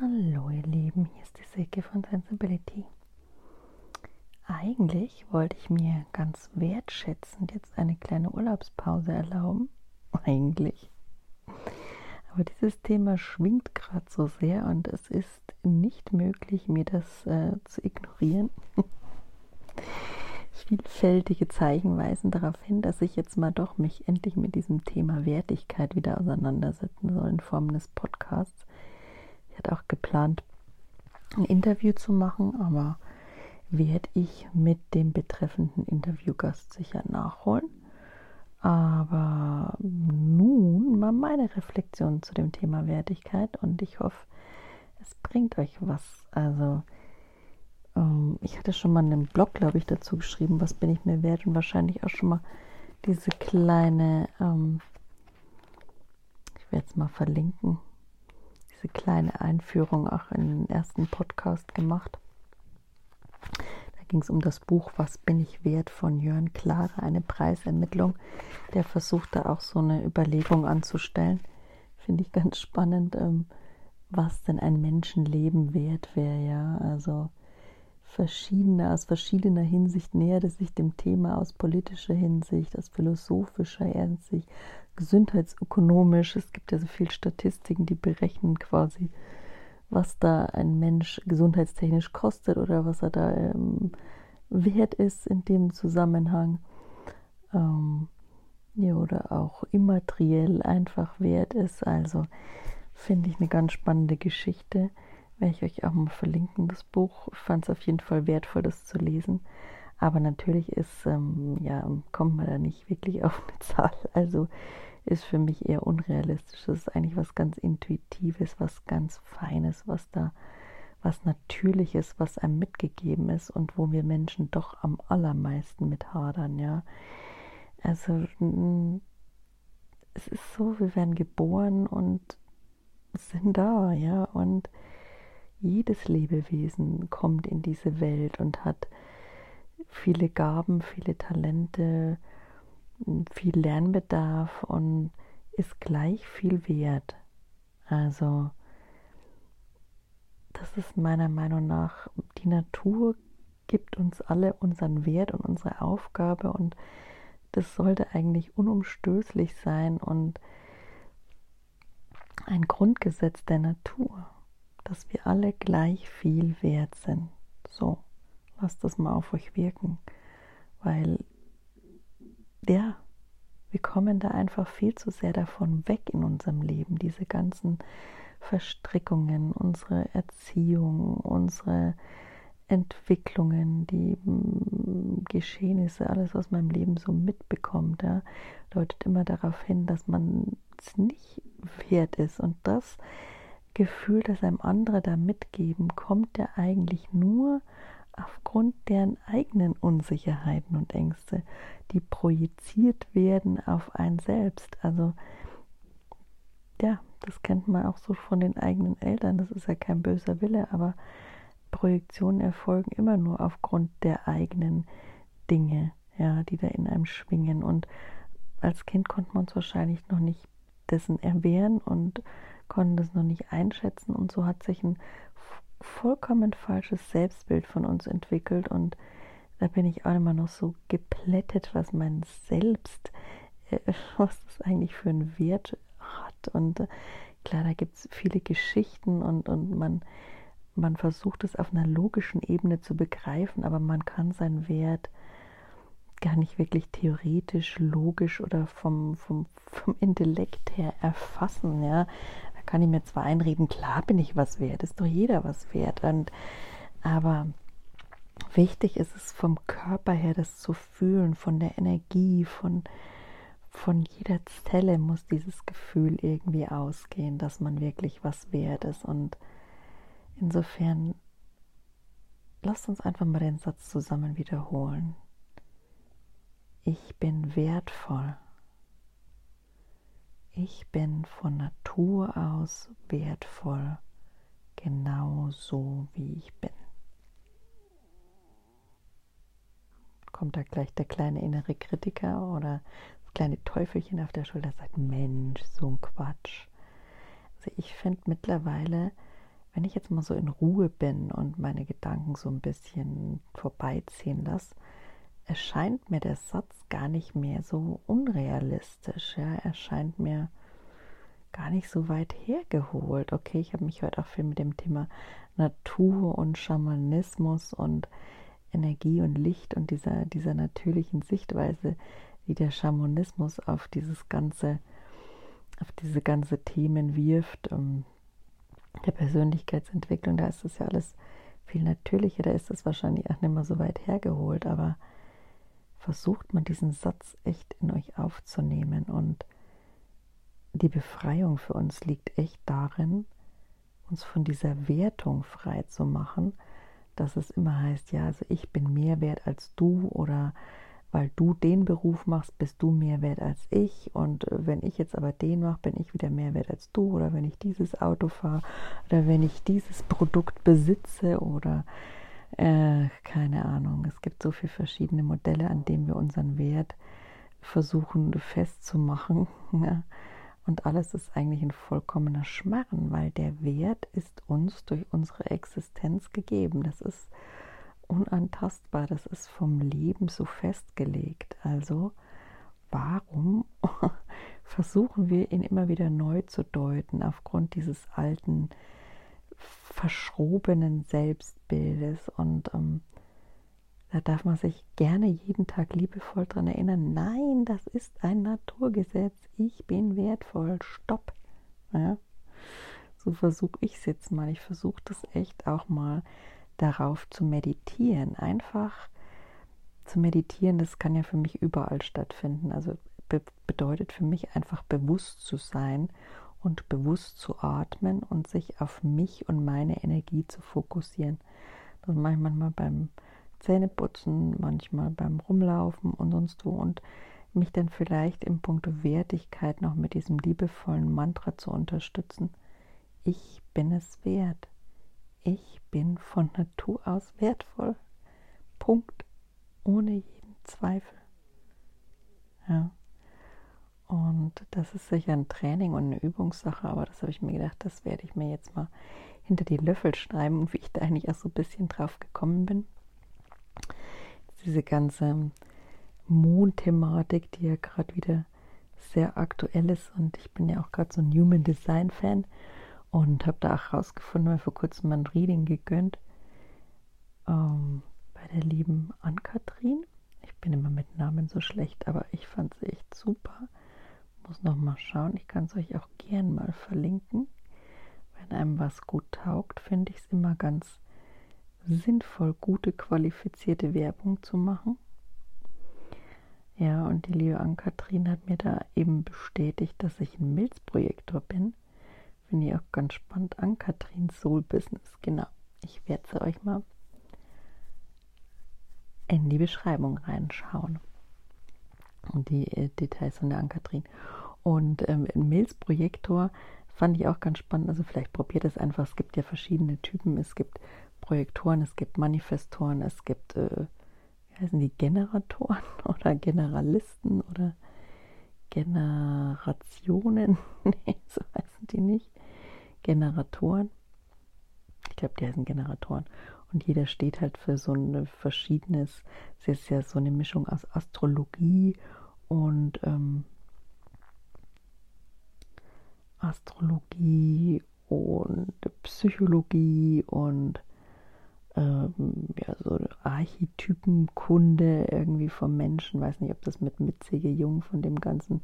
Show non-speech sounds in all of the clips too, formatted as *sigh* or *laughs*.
Hallo ihr Lieben, hier ist die Silke von Sensibility. Eigentlich wollte ich mir ganz wertschätzend jetzt eine kleine Urlaubspause erlauben. *laughs* Eigentlich. Aber dieses Thema schwingt gerade so sehr und es ist nicht möglich, mir das äh, zu ignorieren. *laughs* Vielfältige Zeichen weisen darauf hin, dass ich jetzt mal doch mich endlich mit diesem Thema Wertigkeit wieder auseinandersetzen soll in Form des Podcasts ich hatte auch geplant, ein Interview zu machen, aber werde ich mit dem betreffenden Interviewgast sicher nachholen. Aber nun mal meine Reflexion zu dem Thema Wertigkeit und ich hoffe, es bringt euch was. Also, ähm, ich hatte schon mal einen Blog, glaube ich, dazu geschrieben, was bin ich mir wert und wahrscheinlich auch schon mal diese kleine, ähm, ich werde es mal verlinken, diese kleine Einführung auch in den ersten Podcast gemacht. Da ging es um das Buch Was bin ich wert von Jörn Klare, eine Preisermittlung. Der versucht da auch so eine Überlegung anzustellen. Finde ich ganz spannend, ähm, was denn ein Menschenleben wert wäre, ja. Also verschiedene, aus verschiedener Hinsicht nähert es sich dem Thema aus politischer Hinsicht, aus philosophischer Hinsicht, gesundheitsökonomisch. Es gibt ja so viele Statistiken, die berechnen quasi, was da ein Mensch gesundheitstechnisch kostet oder was er da ähm, wert ist in dem Zusammenhang. Ähm, ja, oder auch immateriell einfach wert ist. Also finde ich eine ganz spannende Geschichte. Werde ich euch auch mal verlinken, das Buch. Fand es auf jeden Fall wertvoll, das zu lesen. Aber natürlich ist, ähm, ja, kommt man da nicht wirklich *laughs* auf eine Zahl. Also ist für mich eher unrealistisch. Das ist eigentlich was ganz Intuitives, was ganz Feines, was da, was Natürliches, was einem mitgegeben ist und wo wir Menschen doch am allermeisten mit hadern, ja. Also es ist so, wir werden geboren und sind da, ja, und jedes Lebewesen kommt in diese Welt und hat viele Gaben, viele Talente, viel Lernbedarf und ist gleich viel wert. Also das ist meiner Meinung nach, die Natur gibt uns alle unseren Wert und unsere Aufgabe und das sollte eigentlich unumstößlich sein und ein Grundgesetz der Natur, dass wir alle gleich viel wert sind. So, lasst das mal auf euch wirken, weil ja, wir kommen da einfach viel zu sehr davon weg in unserem Leben, diese ganzen Verstrickungen, unsere Erziehung, unsere Entwicklungen, die mm, Geschehnisse, alles, was man im Leben so mitbekommt, ja, deutet immer darauf hin, dass man es nicht wert ist. Und das Gefühl, das einem andere da mitgeben, kommt ja eigentlich nur aufgrund deren eigenen Unsicherheiten und Ängste, die projiziert werden auf ein selbst. Also ja, das kennt man auch so von den eigenen Eltern, das ist ja kein böser Wille, aber Projektionen erfolgen immer nur aufgrund der eigenen Dinge, ja, die da in einem schwingen. Und als Kind konnte man es wahrscheinlich noch nicht dessen erwehren und konnte das noch nicht einschätzen und so hat sich ein vollkommen falsches Selbstbild von uns entwickelt und da bin ich auch immer noch so geplättet, was mein Selbst, äh, *laughs* was das eigentlich für einen Wert hat. Und äh, klar, da gibt es viele Geschichten und, und man, man versucht es auf einer logischen Ebene zu begreifen, aber man kann seinen Wert gar nicht wirklich theoretisch, logisch oder vom, vom, vom Intellekt her erfassen. Ja? Kann ich mir zwar einreden, klar bin ich was wert, ist doch jeder was wert. Und, aber wichtig ist es vom Körper her, das zu fühlen, von der Energie, von, von jeder Zelle muss dieses Gefühl irgendwie ausgehen, dass man wirklich was wert ist. Und insofern, lasst uns einfach mal den Satz zusammen wiederholen. Ich bin wertvoll. Ich bin von Natur aus wertvoll, genau so wie ich bin. Kommt da gleich der kleine innere Kritiker oder das kleine Teufelchen auf der Schulter sagt, Mensch, so ein Quatsch. Also ich finde mittlerweile wenn ich jetzt mal so in Ruhe bin und meine Gedanken so ein bisschen vorbeiziehen lasse, erscheint mir der Satz gar nicht mehr so unrealistisch. Ja? Er scheint mir gar nicht so weit hergeholt. Okay, ich habe mich heute auch viel mit dem Thema Natur und Schamanismus und Energie und Licht und dieser, dieser natürlichen Sichtweise, wie der Schamanismus auf dieses ganze, auf diese ganze Themen wirft, um, der Persönlichkeitsentwicklung, da ist das ja alles viel natürlicher, da ist das wahrscheinlich auch nicht mehr so weit hergeholt, aber versucht man diesen Satz echt in euch aufzunehmen und die Befreiung für uns liegt echt darin, uns von dieser Wertung frei zu machen, dass es immer heißt, ja, also ich bin mehr wert als du oder weil du den Beruf machst, bist du mehr wert als ich und wenn ich jetzt aber den mache, bin ich wieder mehr wert als du oder wenn ich dieses Auto fahre oder wenn ich dieses Produkt besitze oder äh, keine Ahnung. Es gibt so viele verschiedene Modelle, an denen wir unseren Wert versuchen festzumachen. *laughs* Und alles ist eigentlich ein vollkommener Schmarren, weil der Wert ist uns durch unsere Existenz gegeben. Das ist unantastbar, das ist vom Leben so festgelegt. Also warum *laughs* versuchen wir ihn immer wieder neu zu deuten aufgrund dieses alten, verschrobenen Selbstbildes? Und ähm, da darf man sich gerne jeden Tag liebevoll daran erinnern, nein, das ist ein Naturgesetz, ich bin wertvoll, stopp. Ja? So versuche ich es jetzt mal. Ich versuche das echt auch mal darauf zu meditieren. Einfach zu meditieren, das kann ja für mich überall stattfinden. Also be bedeutet für mich einfach bewusst zu sein und bewusst zu atmen und sich auf mich und meine Energie zu fokussieren. Das mache ich manchmal beim Zähneputzen, manchmal beim Rumlaufen und sonst wo und mich dann vielleicht im Punkt Wertigkeit noch mit diesem liebevollen Mantra zu unterstützen. Ich bin es wert. Ich bin von Natur aus wertvoll. Punkt. Ohne jeden Zweifel. Ja. Und das ist sicher ein Training und eine Übungssache, aber das habe ich mir gedacht, das werde ich mir jetzt mal hinter die Löffel schreiben und *laughs* wie ich da eigentlich auch so ein bisschen drauf gekommen bin diese ganze Mondthematik, die ja gerade wieder sehr aktuell ist und ich bin ja auch gerade so ein Human Design Fan und habe da auch rausgefunden, weil vor kurzem mein Reading gegönnt ähm, bei der lieben Ann-Kathrin. Ich bin immer mit Namen so schlecht, aber ich fand sie echt super. Muss noch mal schauen. Ich kann es euch auch gern mal verlinken. Wenn einem was gut taugt, finde ich es immer ganz sinnvoll, gute, qualifizierte Werbung zu machen. Ja, und die liebe Ann-Kathrin hat mir da eben bestätigt, dass ich ein Milzprojektor bin. Finde ich auch ganz spannend. Ann-Kathrin Soul Business, genau. Ich werde sie euch mal in die Beschreibung reinschauen. Die äh, Details von der Ann-Kathrin. Und ähm, ein Milzprojektor fand ich auch ganz spannend. Also vielleicht probiert es einfach. Es gibt ja verschiedene Typen. Es gibt Projektoren, es gibt Manifestoren, es gibt, äh, wie heißen die, Generatoren *laughs* oder Generalisten oder Generationen. *laughs* nee, so heißen die nicht. Generatoren. Ich glaube, die heißen Generatoren. Und jeder steht halt für so ein verschiedenes, es ist ja so eine Mischung aus Astrologie und ähm, Astrologie und Psychologie und ähm, ja, so Archetypenkunde irgendwie vom Menschen. Weiß nicht, ob das mit Mitzige Jung von dem ganzen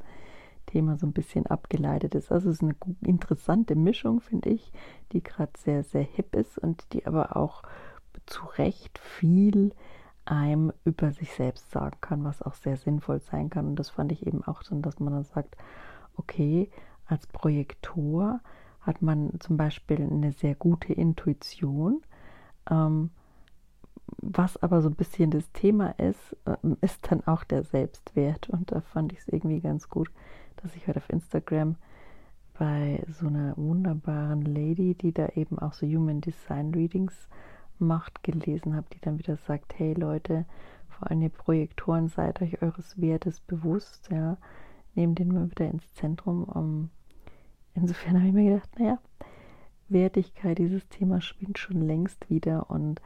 Thema so ein bisschen abgeleitet ist. Also es ist eine interessante Mischung, finde ich, die gerade sehr, sehr hip ist und die aber auch zu Recht viel einem über sich selbst sagen kann, was auch sehr sinnvoll sein kann. Und das fand ich eben auch schon, dass man dann sagt, okay, als Projektor hat man zum Beispiel eine sehr gute Intuition ähm, was aber so ein bisschen das Thema ist, ähm, ist dann auch der Selbstwert. Und da fand ich es irgendwie ganz gut, dass ich heute auf Instagram bei so einer wunderbaren Lady, die da eben auch so Human Design Readings macht, gelesen habe, die dann wieder sagt, hey Leute, vor allem ihr Projektoren, seid euch eures Wertes bewusst, ja, nehmt den mal wieder ins Zentrum. Um, insofern habe ich mir gedacht, naja, Wertigkeit, dieses Thema schwingt schon längst wieder und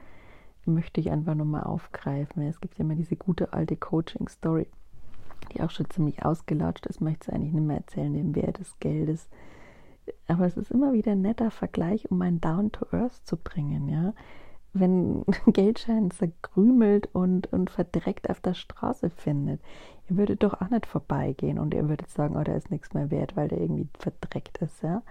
möchte ich einfach nochmal aufgreifen. Es gibt ja immer diese gute alte Coaching-Story, die auch schon ziemlich ausgelatscht ist, möchte es eigentlich nicht mehr erzählen, den Wert des Geldes. Aber es ist immer wieder ein netter Vergleich, um einen Down to Earth zu bringen, ja. Wenn ein *laughs* Geldschein zerkrümelt und, und verdreckt auf der Straße findet, ihr würdet doch auch nicht vorbeigehen und ihr würdet sagen, oh, da ist nichts mehr wert, weil der irgendwie verdreckt ist, ja.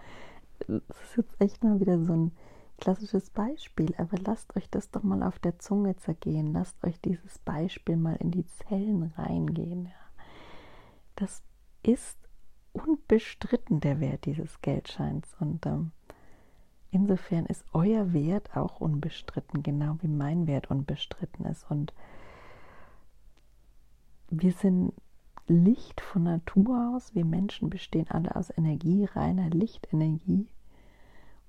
Das ist jetzt echt mal wieder so ein klassisches Beispiel, aber lasst euch das doch mal auf der Zunge zergehen. Lasst euch dieses Beispiel mal in die Zellen reingehen. Ja. Das ist unbestritten der Wert dieses Geldscheins und ähm, insofern ist euer Wert auch unbestritten, genau wie mein Wert unbestritten ist und wir sind Licht von Natur aus. Wir Menschen bestehen alle aus Energie, reiner Lichtenergie.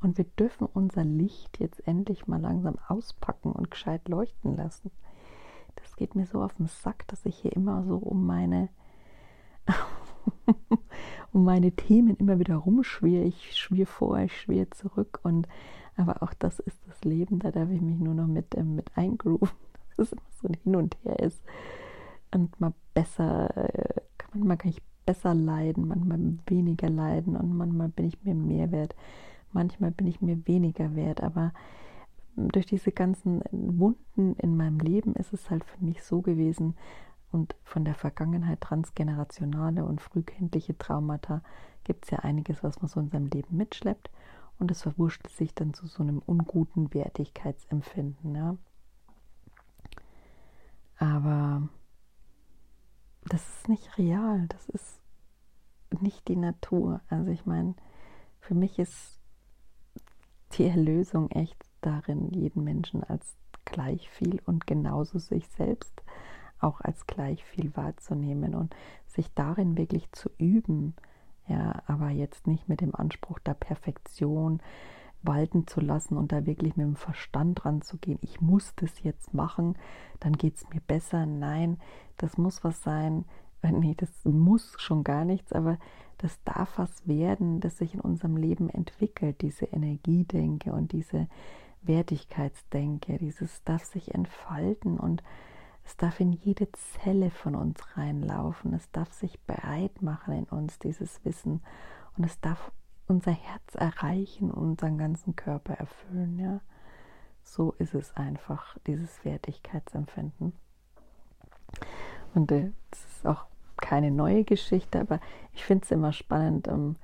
Und wir dürfen unser Licht jetzt endlich mal langsam auspacken und gescheit leuchten lassen. Das geht mir so auf den Sack, dass ich hier immer so um meine, *laughs* um meine Themen immer wieder rumschwirre. Ich schwirre vor, ich schwirre zurück. Und aber auch das ist das Leben, da darf ich mich nur noch mit, ähm, mit eingrooven, *laughs* dass es immer so ein Hin und Her ist. Und mal besser, äh, manchmal kann ich besser leiden, manchmal weniger leiden und manchmal bin ich mir mehr wert manchmal bin ich mir weniger wert, aber durch diese ganzen Wunden in meinem Leben ist es halt für mich so gewesen und von der Vergangenheit transgenerationale und frühkindliche Traumata gibt es ja einiges, was man so in seinem Leben mitschleppt und es verwurschtelt sich dann zu so einem unguten Wertigkeitsempfinden. Ja. Aber das ist nicht real, das ist nicht die Natur. Also ich meine, für mich ist die Erlösung echt darin, jeden Menschen als gleich viel und genauso sich selbst auch als gleich viel wahrzunehmen und sich darin wirklich zu üben, ja, aber jetzt nicht mit dem Anspruch der Perfektion walten zu lassen und da wirklich mit dem Verstand ranzugehen, ich muss das jetzt machen, dann geht es mir besser. Nein, das muss was sein, äh, nee, das muss schon gar nichts, aber das darf was werden, das sich in unserem Leben entwickelt, diese Energiedenke und diese Wertigkeitsdenke, dieses darf sich entfalten und es darf in jede Zelle von uns reinlaufen, es darf sich breit machen in uns, dieses Wissen und es darf unser Herz erreichen und unseren ganzen Körper erfüllen, ja. So ist es einfach, dieses Wertigkeitsempfinden. Und es äh, ist auch keine neue Geschichte, aber ich finde es immer spannend, ähm,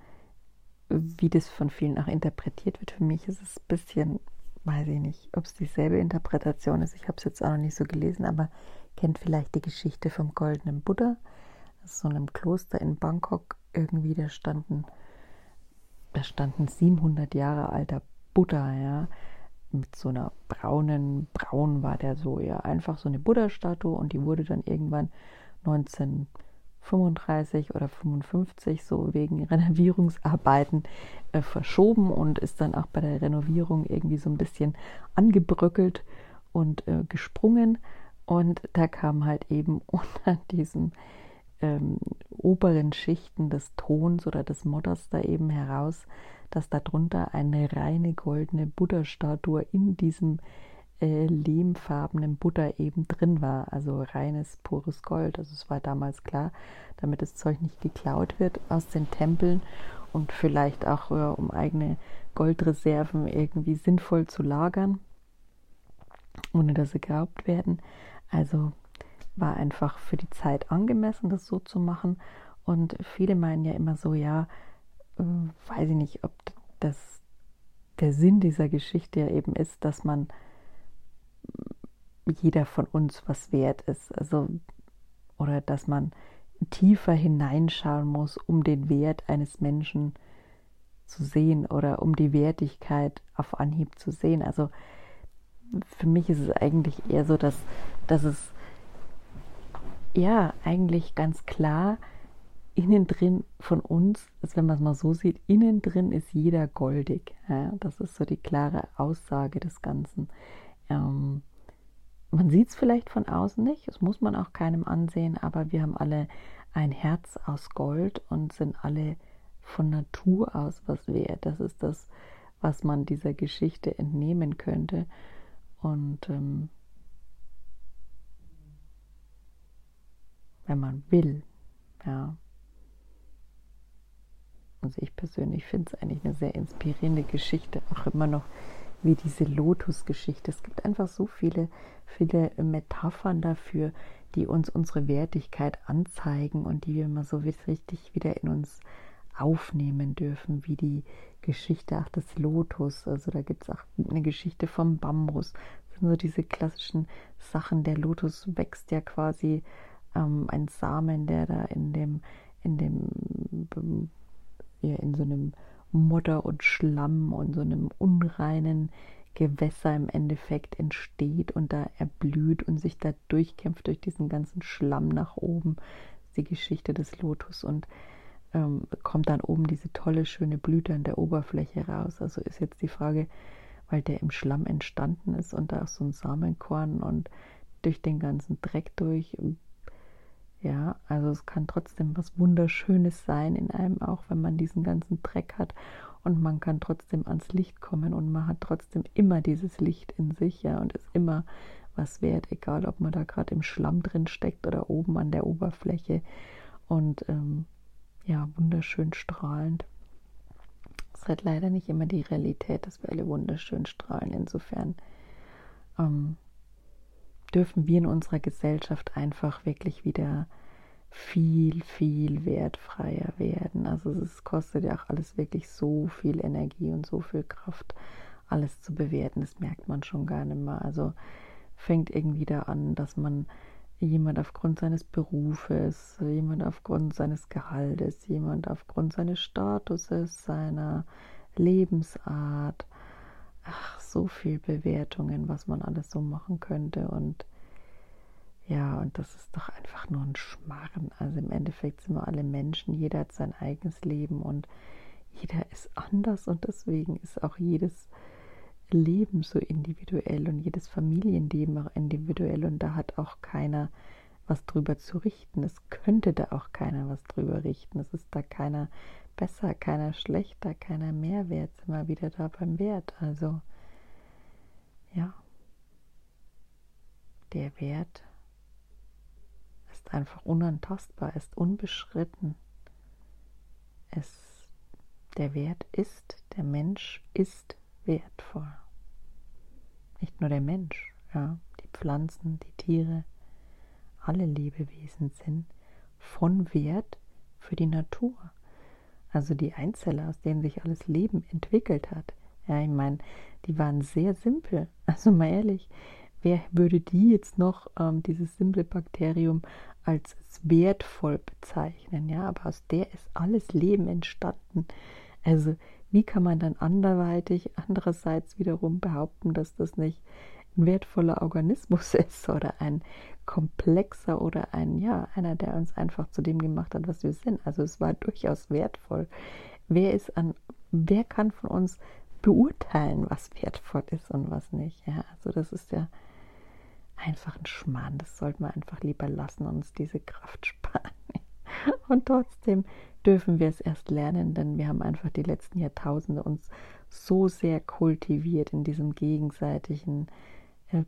wie das von vielen auch interpretiert wird. Für mich ist es ein bisschen, weiß ich nicht, ob es dieselbe Interpretation ist. Ich habe es jetzt auch noch nicht so gelesen, aber kennt vielleicht die Geschichte vom goldenen Buddha. So einem Kloster in Bangkok irgendwie, da standen, da standen 700 Jahre alter Buddha, ja, mit so einer braunen, braun war der so, ja, einfach so eine Buddha-Statue und die wurde dann irgendwann 19 35 oder 55 so wegen Renovierungsarbeiten äh, verschoben und ist dann auch bei der Renovierung irgendwie so ein bisschen angebröckelt und äh, gesprungen. Und da kam halt eben *laughs* unter diesen ähm, oberen Schichten des Tons oder des Modders da eben heraus, dass darunter eine reine goldene Buddha-Statue in diesem äh, lehmfarbenen Butter eben drin war, also reines, pures Gold. Also es war damals klar, damit das Zeug nicht geklaut wird aus den Tempeln und vielleicht auch äh, um eigene Goldreserven irgendwie sinnvoll zu lagern, ohne dass sie geraubt werden. Also war einfach für die Zeit angemessen, das so zu machen. Und viele meinen ja immer so, ja, äh, weiß ich nicht, ob das der Sinn dieser Geschichte ja eben ist, dass man jeder von uns was wert ist. Also, oder dass man tiefer hineinschauen muss, um den Wert eines Menschen zu sehen oder um die Wertigkeit auf Anhieb zu sehen. Also für mich ist es eigentlich eher so, dass, dass es ja eigentlich ganz klar innen drin von uns, also wenn man es mal so sieht, innen drin ist jeder goldig. Ja? Das ist so die klare Aussage des Ganzen. Ähm, man sieht es vielleicht von außen nicht, das muss man auch keinem ansehen, aber wir haben alle ein Herz aus Gold und sind alle von Natur aus was wert. Das ist das, was man dieser Geschichte entnehmen könnte. Und ähm, wenn man will, ja. Also ich persönlich finde es eigentlich eine sehr inspirierende Geschichte, auch immer noch wie diese Lotus-Geschichte. Es gibt einfach so viele, viele Metaphern dafür, die uns unsere Wertigkeit anzeigen und die wir mal so richtig wieder in uns aufnehmen dürfen, wie die Geschichte auch des Lotus. Also da gibt es auch eine Geschichte vom Bambus. Das sind so diese klassischen Sachen. Der Lotus wächst ja quasi ähm, ein Samen, der da in dem, in dem, ja, in so einem Modder und Schlamm und so einem unreinen Gewässer im Endeffekt entsteht und da erblüht und sich da durchkämpft durch diesen ganzen Schlamm nach oben. Die Geschichte des Lotus und ähm, kommt dann oben diese tolle, schöne Blüte an der Oberfläche raus. Also ist jetzt die Frage, weil der im Schlamm entstanden ist und da ist so ein Samenkorn und durch den ganzen Dreck durch. Ja, also es kann trotzdem was Wunderschönes sein in einem, auch wenn man diesen ganzen Dreck hat und man kann trotzdem ans Licht kommen und man hat trotzdem immer dieses Licht in sich, ja, und ist immer was wert, egal ob man da gerade im Schlamm drin steckt oder oben an der Oberfläche. Und ähm, ja, wunderschön strahlend. Das ist halt leider nicht immer die Realität, dass wir alle wunderschön strahlen. Insofern ähm, dürfen wir in unserer Gesellschaft einfach wirklich wieder viel, viel wertfreier werden. Also es kostet ja auch alles wirklich so viel Energie und so viel Kraft, alles zu bewerten. Das merkt man schon gar nicht mehr. Also fängt irgendwie da an, dass man jemand aufgrund seines Berufes, jemand aufgrund seines Gehaltes, jemand aufgrund seines Statuses, seiner Lebensart. Ach, so viel Bewertungen, was man alles so machen könnte. Und ja, und das ist doch einfach nur ein Schmarren. Also im Endeffekt sind wir alle Menschen, jeder hat sein eigenes Leben und jeder ist anders und deswegen ist auch jedes Leben so individuell und jedes Familienleben auch individuell und da hat auch keiner was drüber zu richten. Es könnte da auch keiner was drüber richten. Es ist da keiner besser, keiner schlechter, keiner Mehrwert. Sind wir wieder da beim Wert. Also ja, der Wert ist einfach unantastbar, ist unbeschritten. Es, der Wert ist, der Mensch ist wertvoll. Nicht nur der Mensch, ja, die Pflanzen, die Tiere, alle Lebewesen sind von Wert für die Natur. Also die Einzeller, aus denen sich alles Leben entwickelt hat. Ja, ich meine, die waren sehr simpel. *laughs* Also mal ehrlich, wer würde die jetzt noch, ähm, dieses simple Bakterium, als wertvoll bezeichnen? Ja, aber aus der ist alles Leben entstanden. Also wie kann man dann anderweitig andererseits wiederum behaupten, dass das nicht wertvoller Organismus *laughs* ist oder ein komplexer oder ein, ja, einer, der uns einfach zu dem gemacht hat, was wir sind. Also es war durchaus wertvoll. Wer ist an, wer kann von uns beurteilen, was wertvoll ist und was nicht? Ja, also das ist ja einfach ein Schmarrn. Das sollten wir einfach lieber lassen und uns diese Kraft *laughs* sparen. Und trotzdem dürfen wir es erst lernen, denn wir haben einfach die letzten Jahrtausende uns so sehr kultiviert in diesem gegenseitigen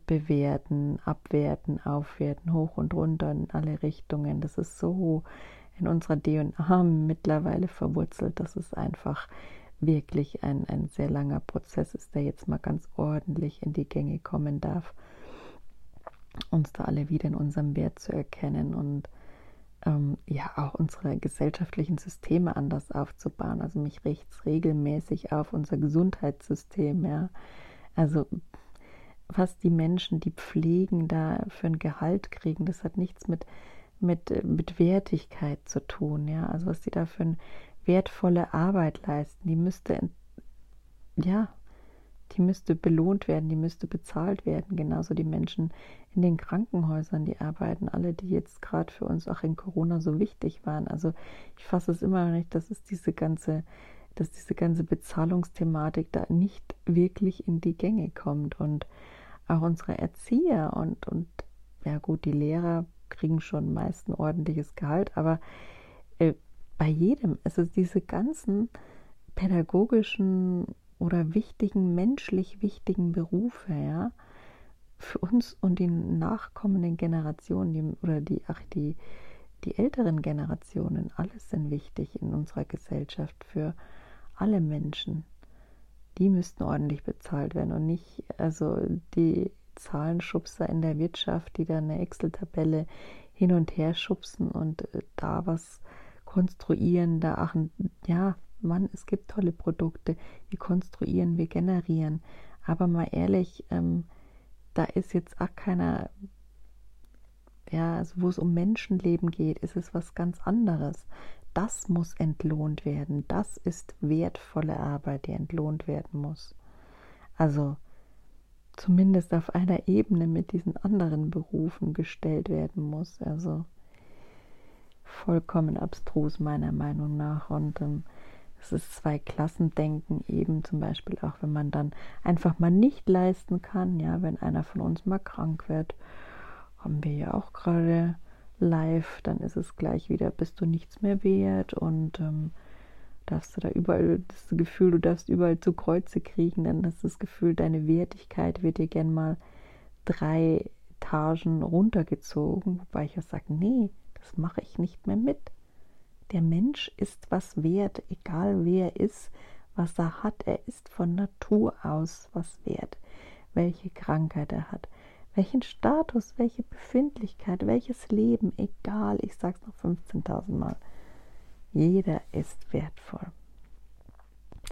Bewerten, Abwerten, Aufwerten, hoch und runter in alle Richtungen. Das ist so in unserer DNA mittlerweile verwurzelt, dass es einfach wirklich ein, ein sehr langer Prozess ist, der jetzt mal ganz ordentlich in die Gänge kommen darf, uns da alle wieder in unserem Wert zu erkennen und ähm, ja auch unsere gesellschaftlichen Systeme anders aufzubauen. Also mich riecht regelmäßig auf unser Gesundheitssystem, ja. Also was die Menschen, die pflegen, da für ein Gehalt kriegen, das hat nichts mit, mit, mit Wertigkeit zu tun, ja. Also was die da für eine wertvolle Arbeit leisten, die müsste ja die müsste belohnt werden, die müsste bezahlt werden. Genauso die Menschen in den Krankenhäusern, die arbeiten, alle, die jetzt gerade für uns auch in Corona so wichtig waren. Also ich fasse es immer noch nicht, dass es diese ganze, dass diese ganze Bezahlungsthematik da nicht wirklich in die Gänge kommt. Und auch unsere Erzieher und, und ja gut, die Lehrer kriegen schon meist ein ordentliches Gehalt, aber äh, bei jedem, also diese ganzen pädagogischen oder wichtigen, menschlich wichtigen Berufe, ja, für uns und die nachkommenden Generationen, die, oder die, ach, die, die älteren Generationen, alles sind wichtig in unserer Gesellschaft für alle Menschen. Die müssten ordentlich bezahlt werden und nicht, also die Zahlenschubser in der Wirtschaft, die da eine Excel-Tabelle hin und her schubsen und äh, da was konstruieren, da ach, ja, Mann, es gibt tolle Produkte, wir konstruieren, wir generieren. Aber mal ehrlich, ähm, da ist jetzt auch keiner, ja, also wo es um Menschenleben geht, ist es was ganz anderes. Das muss entlohnt werden. Das ist wertvolle Arbeit, die entlohnt werden muss. Also zumindest auf einer Ebene mit diesen anderen Berufen gestellt werden muss. Also vollkommen abstrus meiner Meinung nach. Und ähm, es ist zwei Klassendenken eben zum Beispiel auch, wenn man dann einfach mal nicht leisten kann, ja, wenn einer von uns mal krank wird, haben wir ja auch gerade live, dann ist es gleich wieder, bist du nichts mehr wert und ähm, darfst du da überall das Gefühl, du darfst überall zu Kreuze kriechen, dann ist das Gefühl, deine Wertigkeit wird dir gern mal drei Etagen runtergezogen, wobei ich ja sage, nee, das mache ich nicht mehr mit. Der Mensch ist was wert, egal wer er ist, was er hat, er ist von Natur aus was wert, welche Krankheit er hat, welchen Status, welche Befindlichkeit, welches Leben, egal, ich sage es noch 15.000 Mal. Jeder ist wertvoll.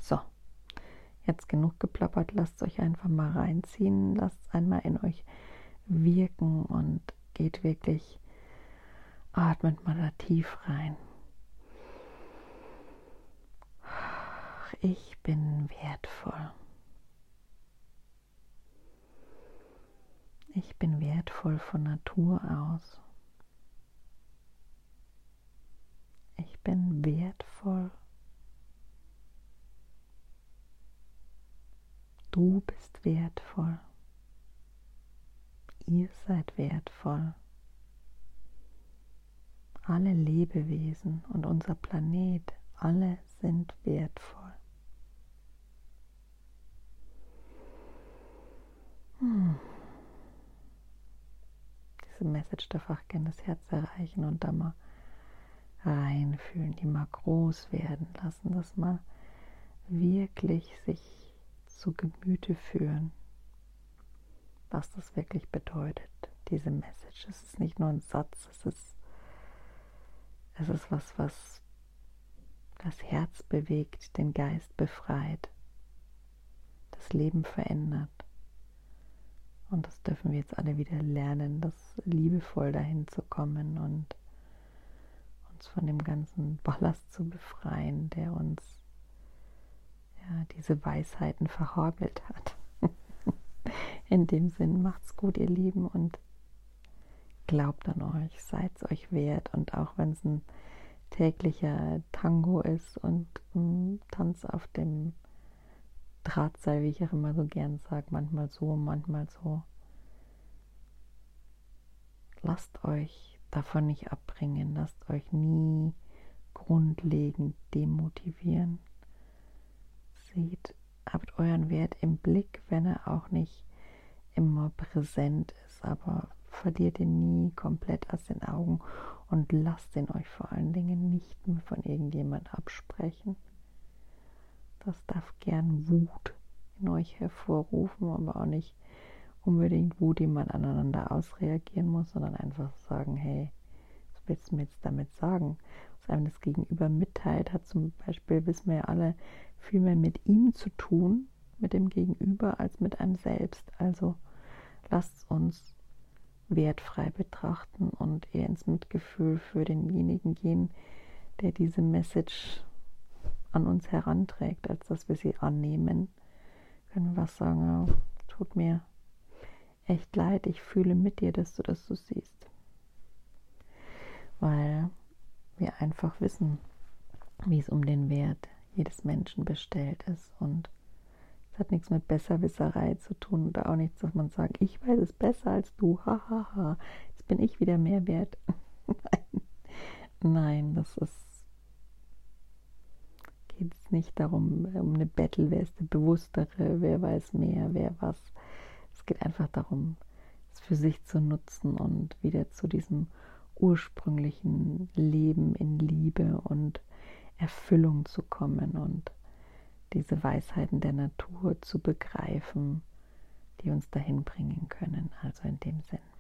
So, jetzt genug geplappert, lasst euch einfach mal reinziehen, lasst einmal in euch wirken und geht wirklich, atmet mal da tief rein. Ich bin wertvoll. Ich bin wertvoll von Natur aus. Ich bin wertvoll. Du bist wertvoll. Ihr seid wertvoll. Alle Lebewesen und unser Planet, alle sind wertvoll. Hm diese Message darf auch gerne das Herz erreichen und da mal reinfühlen, die mal groß werden lassen, das mal wirklich sich zu Gemüte führen, was das wirklich bedeutet, diese Message. Es ist nicht nur ein Satz, es ist, es ist was, was das Herz bewegt, den Geist befreit, das Leben verändert. Und das dürfen wir jetzt alle wieder lernen, das liebevoll dahin zu kommen und uns von dem ganzen Ballast zu befreien, der uns ja, diese Weisheiten verhagelt hat. *laughs* In dem Sinn, macht's gut, ihr Lieben, und glaubt an euch, seid es euch wert. Und auch wenn es ein täglicher Tango ist und ein Tanz auf dem Drahtseil, wie ich auch immer so gern sage, manchmal so, manchmal so. Lasst euch davon nicht abbringen, lasst euch nie grundlegend demotivieren. Seht, habt euren Wert im Blick, wenn er auch nicht immer präsent ist, aber verliert ihn nie komplett aus den Augen und lasst ihn euch vor allen Dingen nicht mehr von irgendjemand absprechen. Das darf gern Wut in euch hervorrufen, aber auch nicht unbedingt Wut, die man aneinander ausreagieren muss, sondern einfach sagen, hey, was willst du mir jetzt damit sagen? Was einem das Gegenüber mitteilt, hat zum Beispiel, wissen wir ja alle, viel mehr mit ihm zu tun, mit dem Gegenüber, als mit einem selbst. Also lasst uns wertfrei betrachten und eher ins Mitgefühl für denjenigen gehen, der diese Message an uns heranträgt, als dass wir sie annehmen, können wir was sagen, oh, tut mir echt leid, ich fühle mit dir, dass du das so siehst. Weil wir einfach wissen, wie es um den Wert jedes Menschen bestellt ist und es hat nichts mit Besserwisserei zu tun oder auch nichts, dass man sagt, ich weiß es besser als du, hahaha, ha, ha. jetzt bin ich wieder mehr wert. *laughs* Nein. Nein, das ist geht es nicht darum, um eine Battle, wer ist der Bewusstere, wer weiß mehr, wer was. Es geht einfach darum, es für sich zu nutzen und wieder zu diesem ursprünglichen Leben in Liebe und Erfüllung zu kommen und diese Weisheiten der Natur zu begreifen, die uns dahin bringen können. Also in dem Sinn.